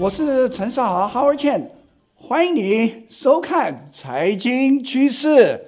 我是陈少豪 Howard Chen，欢迎你收看财经趋势，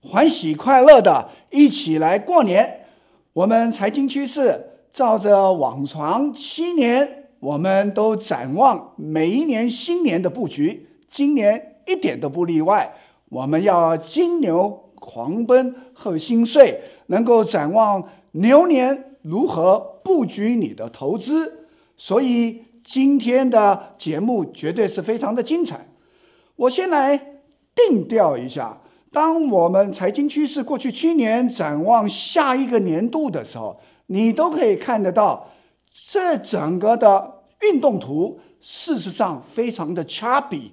欢喜快乐的一起来过年。我们财经趋势照着往常七年，我们都展望每一年新年的布局，今年一点都不例外。我们要金牛狂奔贺新岁，能够展望牛年如何布局你的投资，所以。今天的节目绝对是非常的精彩。我先来定调一下，当我们财经趋势过去七年展望下一个年度的时候，你都可以看得到，这整个的运动图事实上非常的 choppy，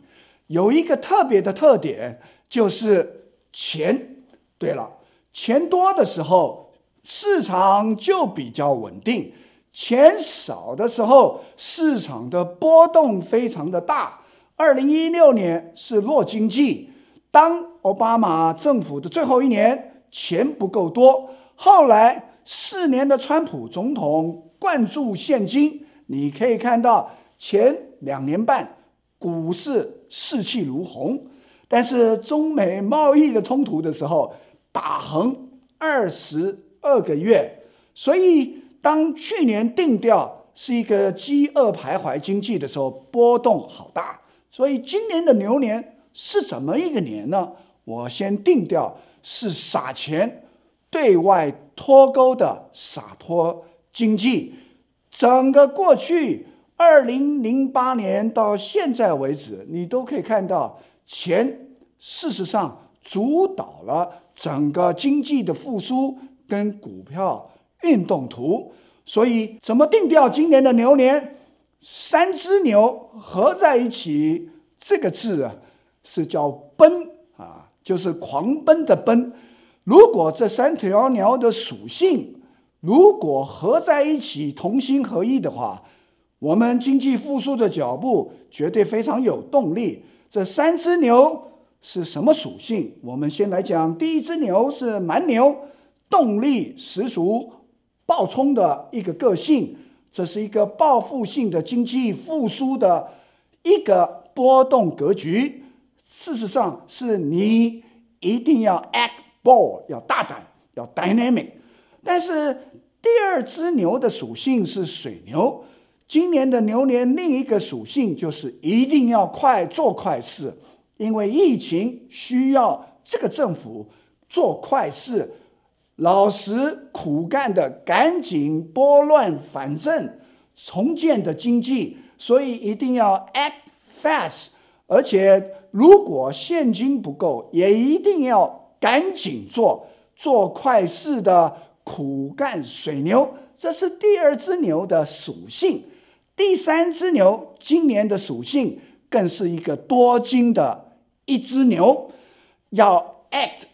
有一个特别的特点，就是钱。对了，钱多的时候，市场就比较稳定。钱少的时候，市场的波动非常的大。二零一六年是弱经济，当奥巴马政府的最后一年，钱不够多。后来四年的川普总统灌注现金，你可以看到前两年半股市士气如虹。但是中美贸易的冲突的时候，打横二十二个月，所以。当去年定调是一个饥饿徘徊经济的时候，波动好大。所以今年的牛年是怎么一个年呢？我先定调是撒钱、对外脱钩的洒脱经济。整个过去二零零八年到现在为止，你都可以看到钱事实上主导了整个经济的复苏跟股票。运动图，所以怎么定调今年的牛年？三只牛合在一起，这个字啊是叫奔啊，就是狂奔的奔。如果这三条牛的属性如果合在一起，同心合意的话，我们经济复苏的脚步绝对非常有动力。这三只牛是什么属性？我们先来讲，第一只牛是蛮牛，动力十足。暴冲的一个个性，这是一个报复性的经济复苏的一个波动格局。事实上，是你一定要 act bold，要大胆，要 dynamic。但是第二只牛的属性是水牛，今年的牛年另一个属性就是一定要快做快事，因为疫情需要这个政府做快事。老实苦干的，赶紧拨乱反正，重建的经济，所以一定要 act fast，而且如果现金不够，也一定要赶紧做做快事的苦干水牛，这是第二只牛的属性。第三只牛今年的属性更是一个多金的一只牛，要 act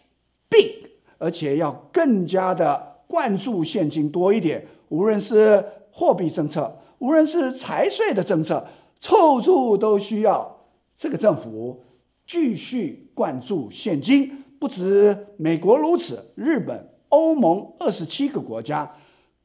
big。而且要更加的灌注现金多一点，无论是货币政策，无论是财税的政策，处处都需要这个政府继续灌注现金。不止美国如此，日本、欧盟二十七个国家，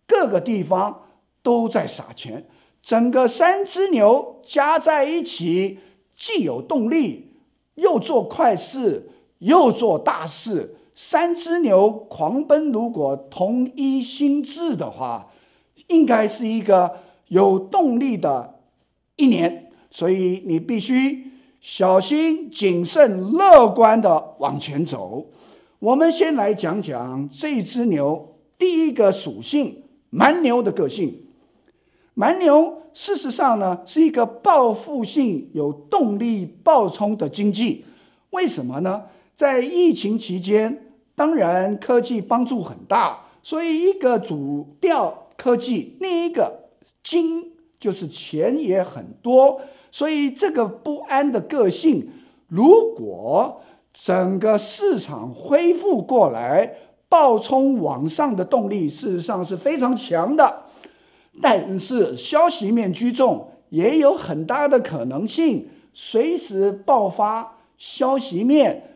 各个地方都在撒钱。整个三只牛加在一起，既有动力，又做快事，又做大事。三只牛狂奔，如果同一心智的话，应该是一个有动力的一年。所以你必须小心谨慎、乐观的往前走。我们先来讲讲这只牛第一个属性——蛮牛的个性。蛮牛事实上呢，是一个报复性、有动力、爆冲的经济。为什么呢？在疫情期间，当然科技帮助很大，所以一个主调科技，另一个金就是钱也很多，所以这个不安的个性，如果整个市场恢复过来，暴冲往上的动力事实上是非常强的，但是消息面居重，也有很大的可能性随时爆发消息面。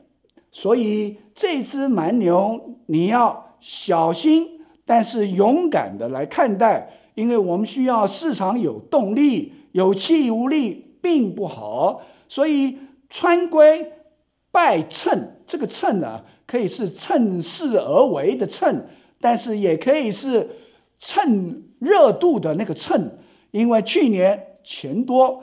所以这只蛮牛你要小心，但是勇敢的来看待，因为我们需要市场有动力、有气无力，并不好。所以川归败谶，这个谶呢，可以是趁势而为的趁，但是也可以是趁热度的那个趁。因为去年钱多，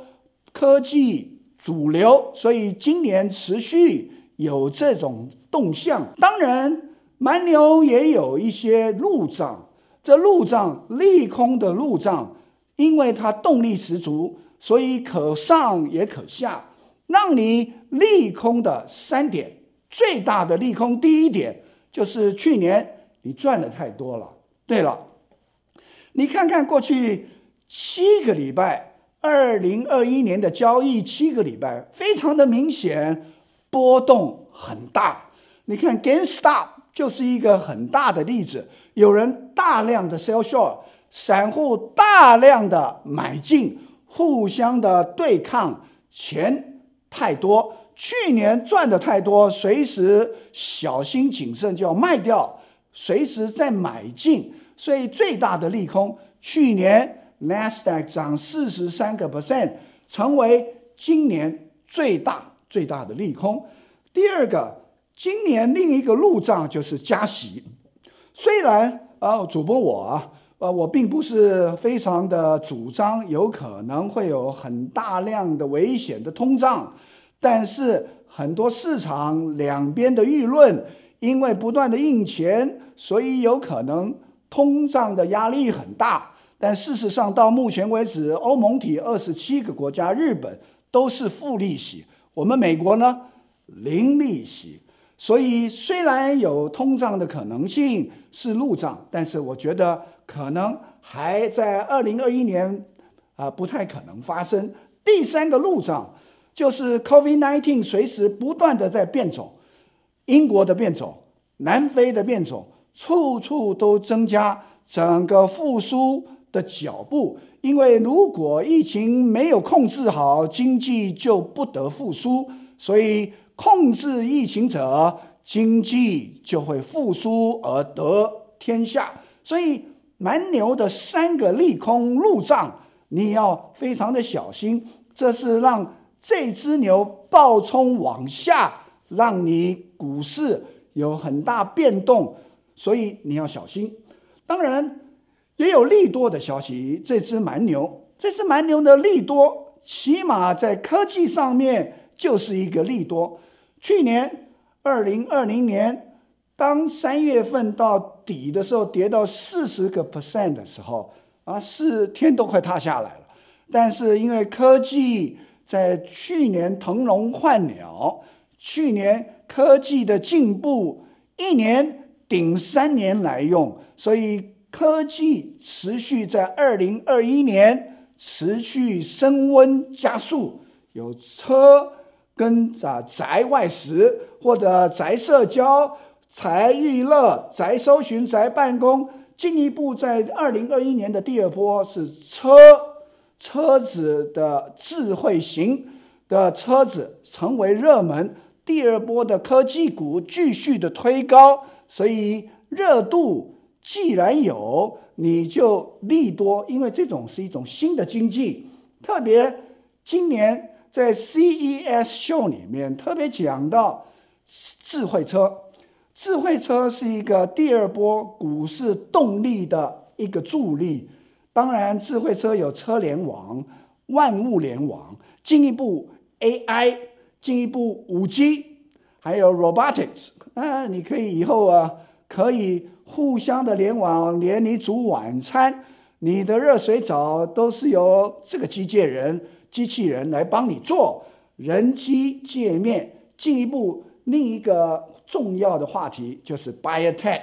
科技主流，所以今年持续有这种动向。当然，蛮牛也有一些路障，这路障利空的路障，因为它动力十足，所以可上也可下。让你利空的三点，最大的利空第一点就是去年你赚的太多了。对了，你看看过去。七个礼拜，二零二一年的交易七个礼拜，非常的明显，波动很大。你看，GameStop 就是一个很大的例子，有人大量的 sell short，散户大量的买进，互相的对抗，钱太多，去年赚的太多，随时小心谨慎就要卖掉，随时再买进，所以最大的利空，去年。Nasdaq 涨四十三个 percent，成为今年最大最大的利空。第二个，今年另一个路障就是加息。虽然啊，主播我啊，呃，我并不是非常的主张有可能会有很大量的危险的通胀，但是很多市场两边的舆论，因为不断的印钱，所以有可能通胀的压力很大。但事实上，到目前为止，欧盟体二十七个国家，日本都是负利息，我们美国呢，零利息。所以虽然有通胀的可能性是路障，但是我觉得可能还在二零二一年啊，不太可能发生。第三个路障就是 COVID-19 随时不断的在变种，英国的变种，南非的变种，处处都增加整个复苏的脚步，因为如果疫情没有控制好，经济就不得复苏，所以控制疫情者，经济就会复苏而得天下。所以蛮牛的三个利空路障，你要非常的小心，这是让这只牛暴冲往下，让你股市有很大变动，所以你要小心。当然。也有利多的消息，这只蛮牛，这只蛮牛的利多，起码在科技上面就是一个利多。去年二零二零年，当三月份到底的时候，跌到四十个 percent 的时候，啊，是天都快塌下来了。但是因为科技在去年腾笼换鸟，去年科技的进步，一年顶三年来用，所以。科技持续在二零二一年持续升温加速，有车跟啊宅外食或者宅社交、宅娱乐、宅搜寻、宅办公，进一步在二零二一年的第二波是车车子的智慧型的车子成为热门，第二波的科技股继续的推高，所以热度。既然有，你就利多，因为这种是一种新的经济。特别今年在 CES Show 里面特别讲到智慧车，智慧车是一个第二波股市动力的一个助力。当然，智慧车有车联网、万物联网，进一步 AI，进一步 5G，还有 Robotics。啊，你可以以后啊，可以。互相的联网，连你煮晚餐，你的热水澡都是由这个机械人、机器人来帮你做。人机界面，进一步另一个重要的话题就是 Biotech，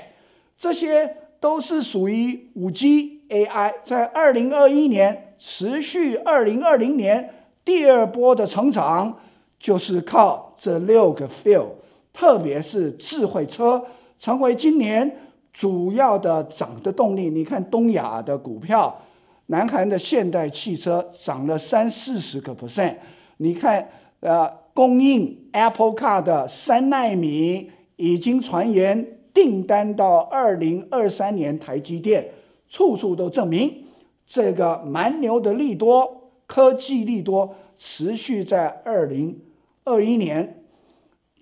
这些都是属于五 G AI，在二零二一年持续二零二零年第二波的成长，就是靠这六个 field，特别是智慧车成为今年。主要的涨的动力，你看东亚的股票，南韩的现代汽车涨了三四十个 percent。你看，呃，供应 Apple Car 的三奈米已经传言订单到二零二三年，台积电处处都证明这个蛮牛的利多科技利多持续在二零二一年。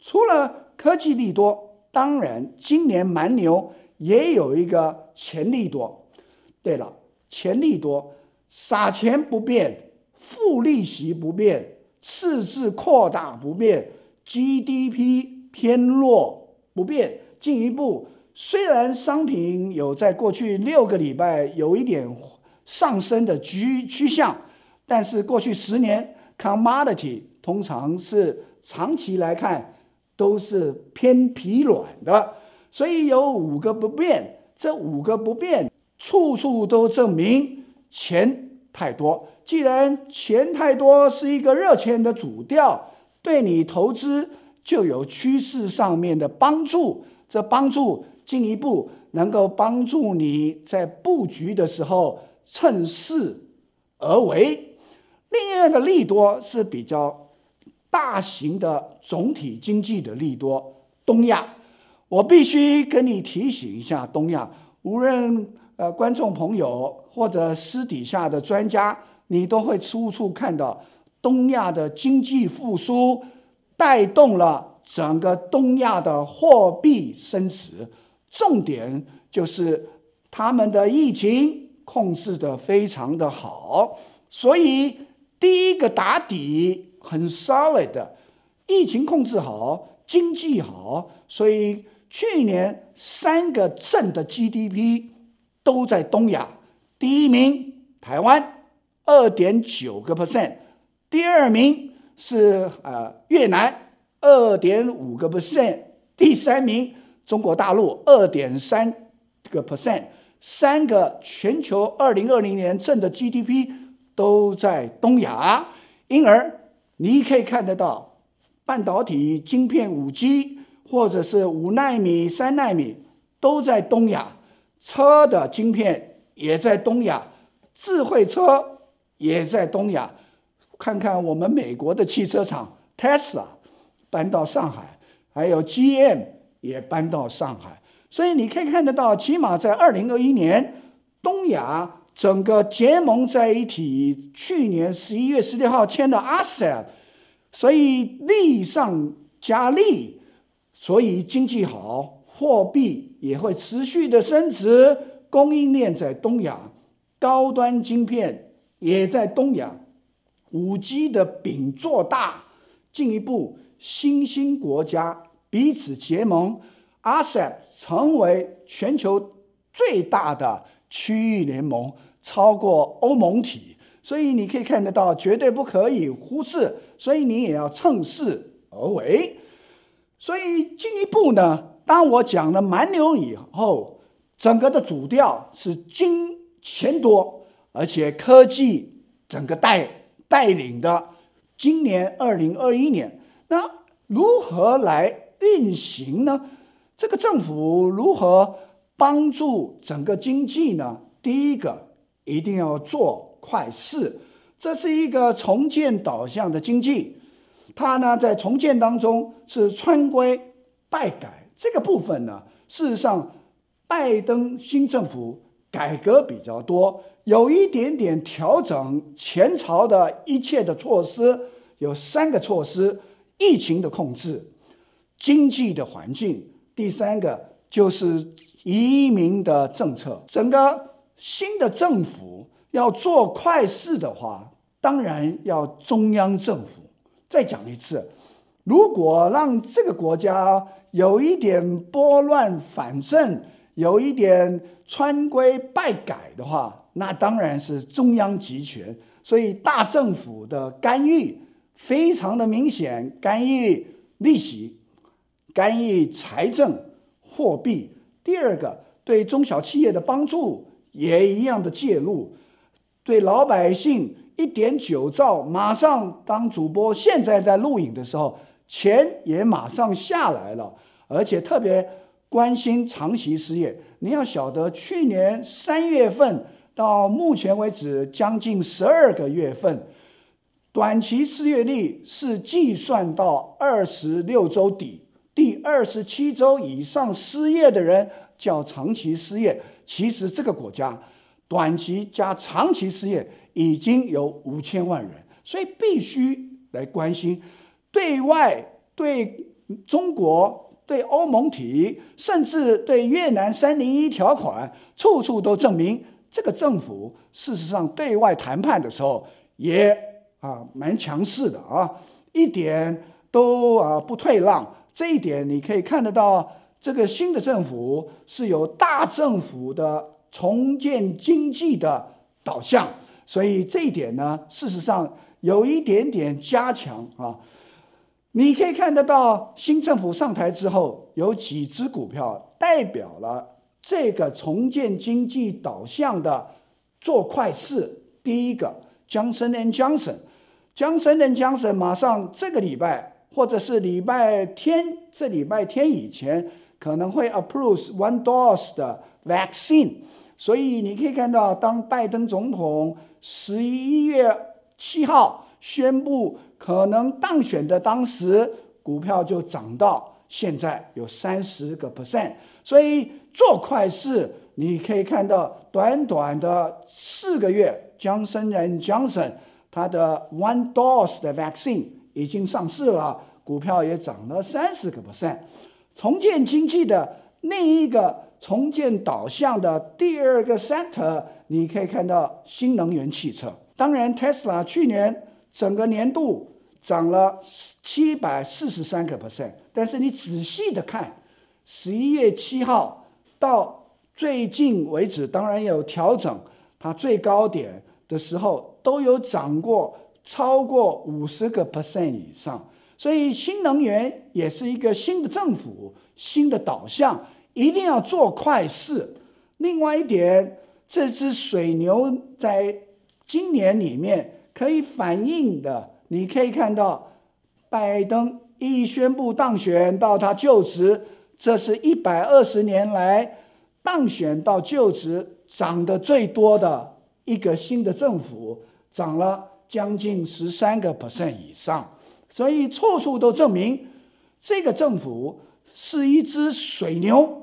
除了科技利多，当然今年蛮牛也有一个潜力多。对了，潜力多，撒钱不变，付利息不变，赤字扩大不变，GDP 偏弱不变。进一步，虽然商品有在过去六个礼拜有一点上升的趋趋向，但是过去十年 commodity 通常是长期来看都是偏疲软的，所以有五个不变，这五个不变处处都证明钱太多。既然钱太多是一个热钱的主调，对你投资就有趋势上面的帮助。这帮助进一步能够帮助你在布局的时候趁势而为。另外的利多是比较大型的总体经济的利多。东亚，我必须跟你提醒一下，东亚无论呃观众朋友或者私底下的专家，你都会处处看到东亚的经济复苏带动了。整个东亚的货币升值，重点就是他们的疫情控制得非常的好，所以第一个打底很 solid 的，疫情控制好，经济好，所以去年三个镇的 GDP 都在东亚，第一名台湾二点九个 percent，第二名是呃越南。二点五个 percent，第三名中国大陆二点三个 percent，三个全球二零二零年正的 GDP 都在东亚，因而你可以看得到，半导体晶片五 G 或者是五纳米、三纳米都在东亚，车的晶片也在东亚，智慧车也在东亚，看看我们美国的汽车厂 Tesla。搬到上海，还有 GM 也搬到上海，所以你可以看得到，起码在二零二一年，东亚整个结盟在一起，去年十一月十六号签的 ASEP，所以利上加利，所以经济好，货币也会持续的升值，供应链在东亚，高端晶片也在东亚，五 G 的饼做大，进一步。新兴国家彼此结盟，RCEP 成为全球最大的区域联盟，超过欧盟体，所以你可以看得到，绝对不可以忽视，所以你也要趁势而为。所以进一步呢，当我讲了蛮牛以后，整个的主调是金钱多，而且科技整个带带领的，今年二零二一年。那如何来运行呢？这个政府如何帮助整个经济呢？第一个一定要做快事，这是一个重建导向的经济，它呢在重建当中是穿规败改这个部分呢，事实上拜登新政府改革比较多，有一点点调整前朝的一切的措施，有三个措施。疫情的控制，经济的环境，第三个就是移民的政策。整个新的政府要做快事的话，当然要中央政府。再讲一次，如果让这个国家有一点拨乱反正，有一点穿规败改的话，那当然是中央集权。所以大政府的干预。非常的明显，干预利息，干预财政、货币。第二个，对中小企业的帮助也一样的介入，对老百姓一点九兆，马上当主播现在在录影的时候，钱也马上下来了，而且特别关心长期失业。你要晓得，去年三月份到目前为止，将近十二个月份。短期失业率是计算到二十六周底，第二十七周以上失业的人叫长期失业。其实这个国家短期加长期失业已经有五千万人，所以必须来关心对外对中国、对欧盟体，甚至对越南三零一条款，处处都证明这个政府事实上对外谈判的时候也啊蛮强势的啊，一点都啊不退让。这一点你可以看得到，这个新的政府是有大政府的重建经济的导向，所以这一点呢，事实上有一点点加强啊。你可以看得到，新政府上台之后，有几只股票代表了这个重建经济导向的做快事。第一个，Johnson and Johnson，Johnson and Johnson 马上这个礼拜。或者是礼拜天，这礼拜天以前可能会 approve one dose 的 vaccine，所以你可以看到，当拜登总统十一月七号宣布可能当选的当时，股票就涨到现在有三十个 percent，所以做快事，你可以看到短短的四个月，Johnson and Johnson 它的 one dose 的 vaccine。已经上市了，股票也涨了三十个 percent。重建经济的另一个重建导向的第二个 sector，你可以看到新能源汽车。当然，Tesla 去年整个年度涨了七百四十三个 percent，但是你仔细的看，十一月七号到最近为止，当然有调整，它最高点的时候都有涨过。超过五十个 percent 以上，所以新能源也是一个新的政府、新的导向，一定要做快事。另外一点，这只水牛在今年里面可以反映的，你可以看到，拜登一宣布当选到他就职，这是一百二十年来当选到就职涨得最多的一个新的政府，涨了。将近十三个 percent 以上，所以处处都证明这个政府是一只水牛，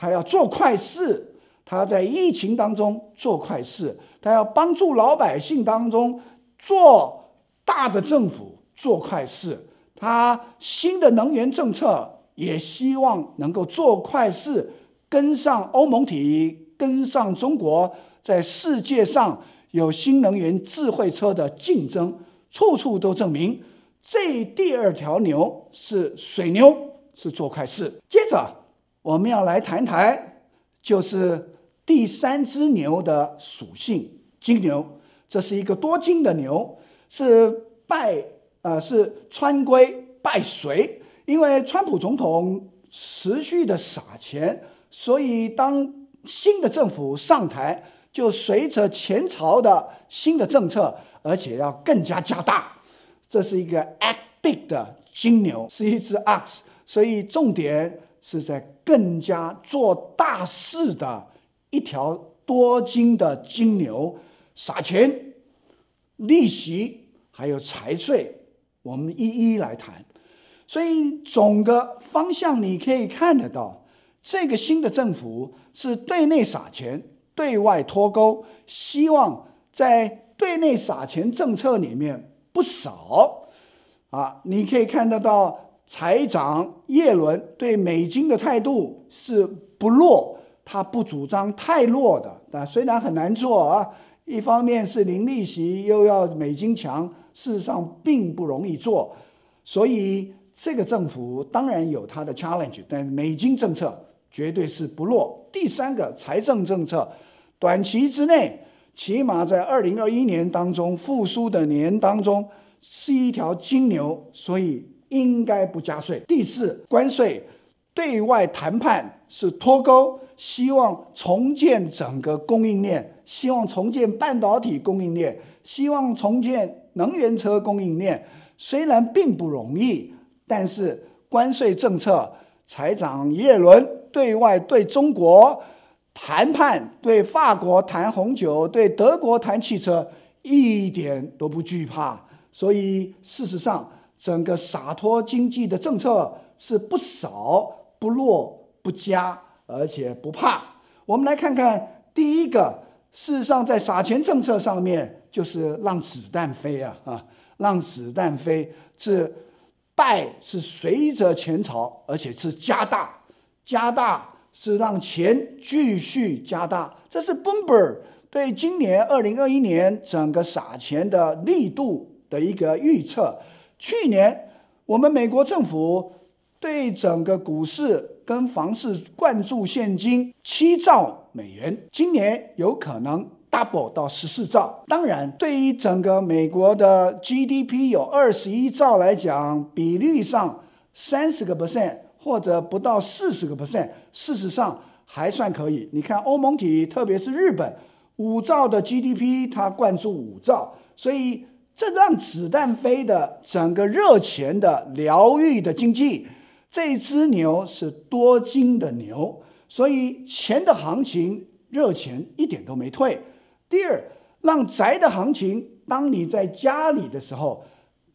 他要做快事，他在疫情当中做快事，他要帮助老百姓当中做大的政府做快事，他新的能源政策也希望能够做快事，跟上欧盟体，跟上中国在世界上。有新能源智慧车的竞争，处处都证明这第二条牛是水牛，是做快事。接着我们要来谈谈，就是第三只牛的属性——金牛。这是一个多金的牛，是拜呃是川规拜随，因为川普总统持续的撒钱，所以当新的政府上台。就随着前朝的新的政策，而且要更加加大，这是一个 act big 的金牛，是一只 ox，所以重点是在更加做大事的一条多金的金牛，撒钱、利息还有财税，我们一一来谈。所以总个方向你可以看得到，这个新的政府是对内撒钱。对外脱钩，希望在对内撒钱政策里面不少啊！你可以看得到，财长耶伦对美金的态度是不弱，他不主张太弱的。但虽然很难做啊，一方面是零利息，又要美金强，事实上并不容易做。所以这个政府当然有它的 challenge，但美金政策绝对是不弱。第三个财政政策。短期之内，起码在二零二一年当中复苏的年当中，是一条金牛，所以应该不加税。第四，关税对外谈判是脱钩，希望重建整个供应链，希望重建半导体供应链，希望重建能源车供应链。虽然并不容易，但是关税政策，财长耶伦对外对中国。谈判对法国谈红酒，对德国谈汽车，一点都不惧怕。所以事实上，整个洒脱经济的政策是不少、不落、不加，而且不怕。我们来看看第一个事实上，在撒钱政策上面，就是让子弹飞啊啊，让子弹飞。是败是随着钱潮，而且是加大，加大是让钱继续加大。这是 Bloomberg 对今年二零二一年整个撒钱的力度的一个预测。去年我们美国政府对整个股市跟房市灌注现金七兆美元，今年有可能 double 到十四兆。当然，对于整个美国的 GDP 有二十一兆来讲，比率上三十个 percent 或者不到四十个 percent，事实上还算可以。你看欧盟体，特别是日本，五兆的 GDP 它灌注五兆，所以这让子弹飞的整个热钱的疗愈的经济。这只牛是多金的牛，所以钱的行情热钱一点都没退。第二，让宅的行情，当你在家里的时候，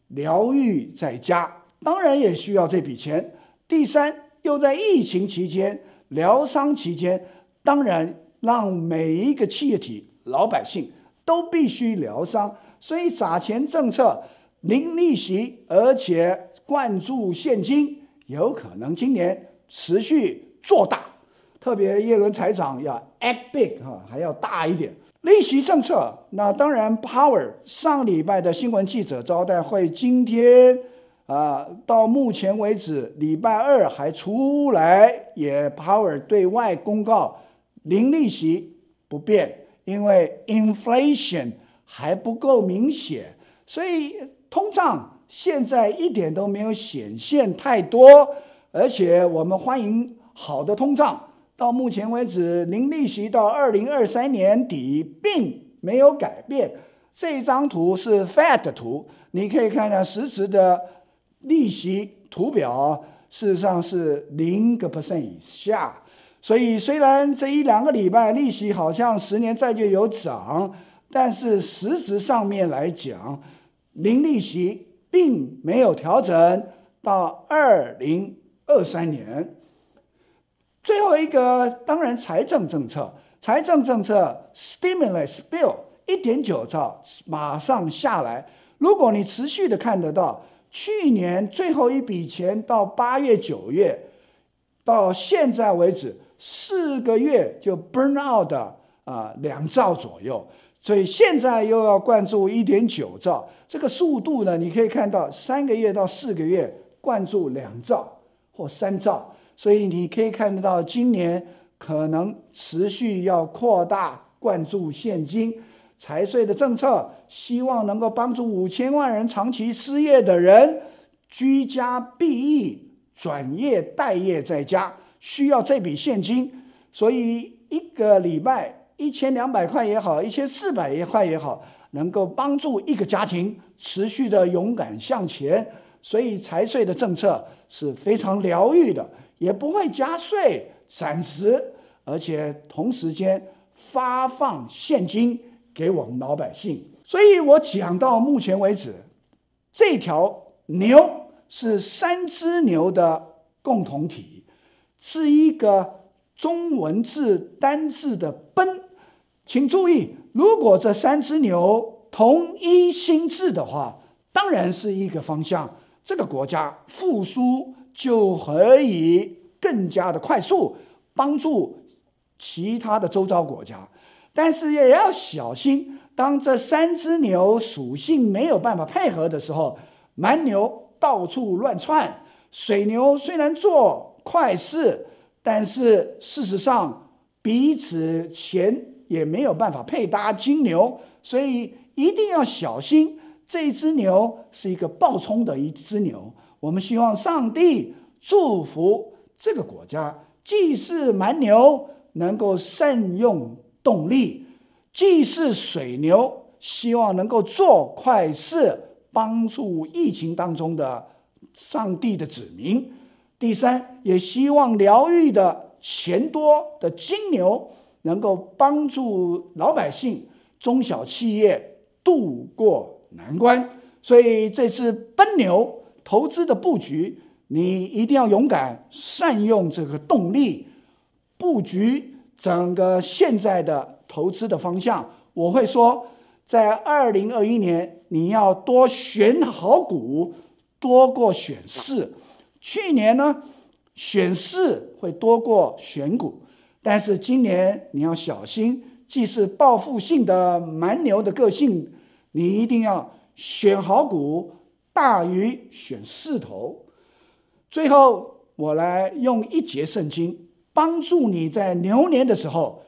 疗愈在家，当然也需要这笔钱。第三，又在疫情期间、疗伤期间，当然让每一个企业体、老百姓都必须疗伤。所以撒钱政策零利息，而且灌注现金。有可能今年持续做大，特别耶伦财长要 act big 哈，还要大一点。利息政策，那当然 Power 上礼拜的新闻记者招待会，今天啊到目前为止礼拜二还出来也 Power 对外公告零利息不变，因为 inflation 还不够明显，所以通胀。现在一点都没有显现太多，而且我们欢迎好的通胀。到目前为止，零利息到二零二三年底并没有改变。这张图是 Fed 图，你可以看到实时的利息图表，事实上是零个 percent 以下。所以虽然这一两个礼拜利息好像十年债券有涨，但是实质上面来讲，零利息。并没有调整到二零二三年。最后一个，当然财政政策，财政政策 stimulus bill 一点九兆马上下来。如果你持续的看得到，去年最后一笔钱到八月九月，到现在为止四个月就 burn out 的啊两兆左右。所以现在又要灌注一点九兆，这个速度呢，你可以看到三个月到四个月灌注两兆或三兆，所以你可以看得到今年可能持续要扩大灌注现金。财税的政策希望能够帮助五千万人长期失业的人居家避疫、转业待业在家，需要这笔现金，所以一个礼拜。一千两百块也好，一千四百块也好，能够帮助一个家庭持续的勇敢向前。所以财税的政策是非常疗愈的，也不会加税，暂时，而且同时间发放现金给我们老百姓。所以我讲到目前为止，这条牛是三只牛的共同体，是一个中文字单字的“奔”。请注意，如果这三只牛同一心智的话，当然是一个方向，这个国家复苏就可以更加的快速，帮助其他的周遭国家。但是也要小心，当这三只牛属性没有办法配合的时候，蛮牛到处乱窜，水牛虽然做坏事，但是事实上彼此前。也没有办法配搭金牛，所以一定要小心。这只牛是一个暴冲的一只牛。我们希望上帝祝福这个国家，既是蛮牛能够善用动力，既是水牛希望能够做坏事，帮助疫情当中的上帝的子民。第三，也希望疗愈的钱多的金牛。能够帮助老百姓、中小企业渡过难关，所以这次奔牛投资的布局，你一定要勇敢，善用这个动力，布局整个现在的投资的方向，我会说，在二零二一年，你要多选好股，多过选市。去年呢，选市会多过选股，但是今年你要小心，既是报复性的蛮牛的个性，你一定要选好股大于选势头。最后，我来用一节圣经帮助你在牛年的时候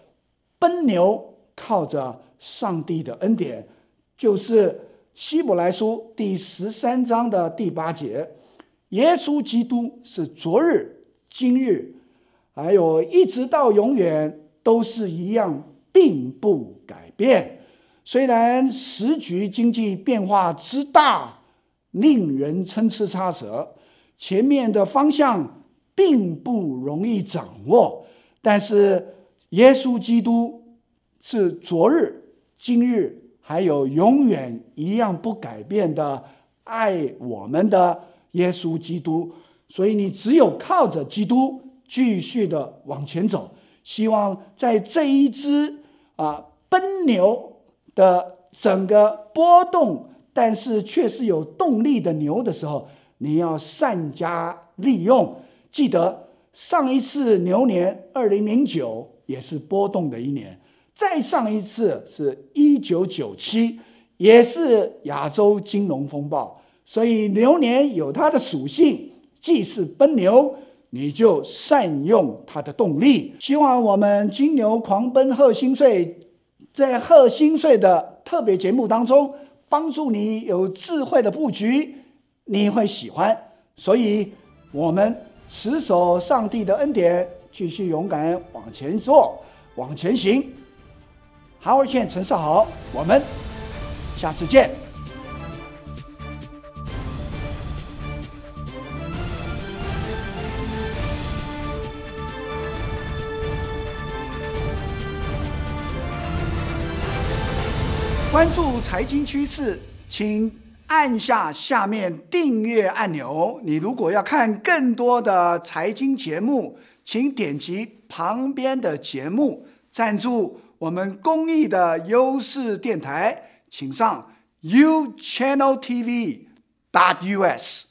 奔牛，靠着上帝的恩典，就是希伯来书第十三章的第八节。耶稣基督是昨日、今日，还有一直到永远都是一样，并不改变。虽然时局经济变化之大，令人参差差错，前面的方向并不容易掌握，但是耶稣基督是昨日、今日，还有永远一样不改变的爱我们的。耶稣基督，所以你只有靠着基督继续的往前走。希望在这一只啊奔牛的整个波动，但是却是有动力的牛的时候，你要善加利用。记得上一次牛年二零零九也是波动的一年，再上一次是一九九七，也是亚洲金融风暴。所以牛年有它的属性，既是奔牛，你就善用它的动力。希望我们金牛狂奔贺新岁，在贺新岁的特别节目当中，帮助你有智慧的布局，你会喜欢。所以，我们持守上帝的恩典，继续勇敢往前做，往前行。Howard Chen 陈少豪，我们下次见。关注财经趋势，请按下下面订阅按钮。你如果要看更多的财经节目，请点击旁边的节目。赞助我们公益的优势电台，请上 U Channel TV dot US。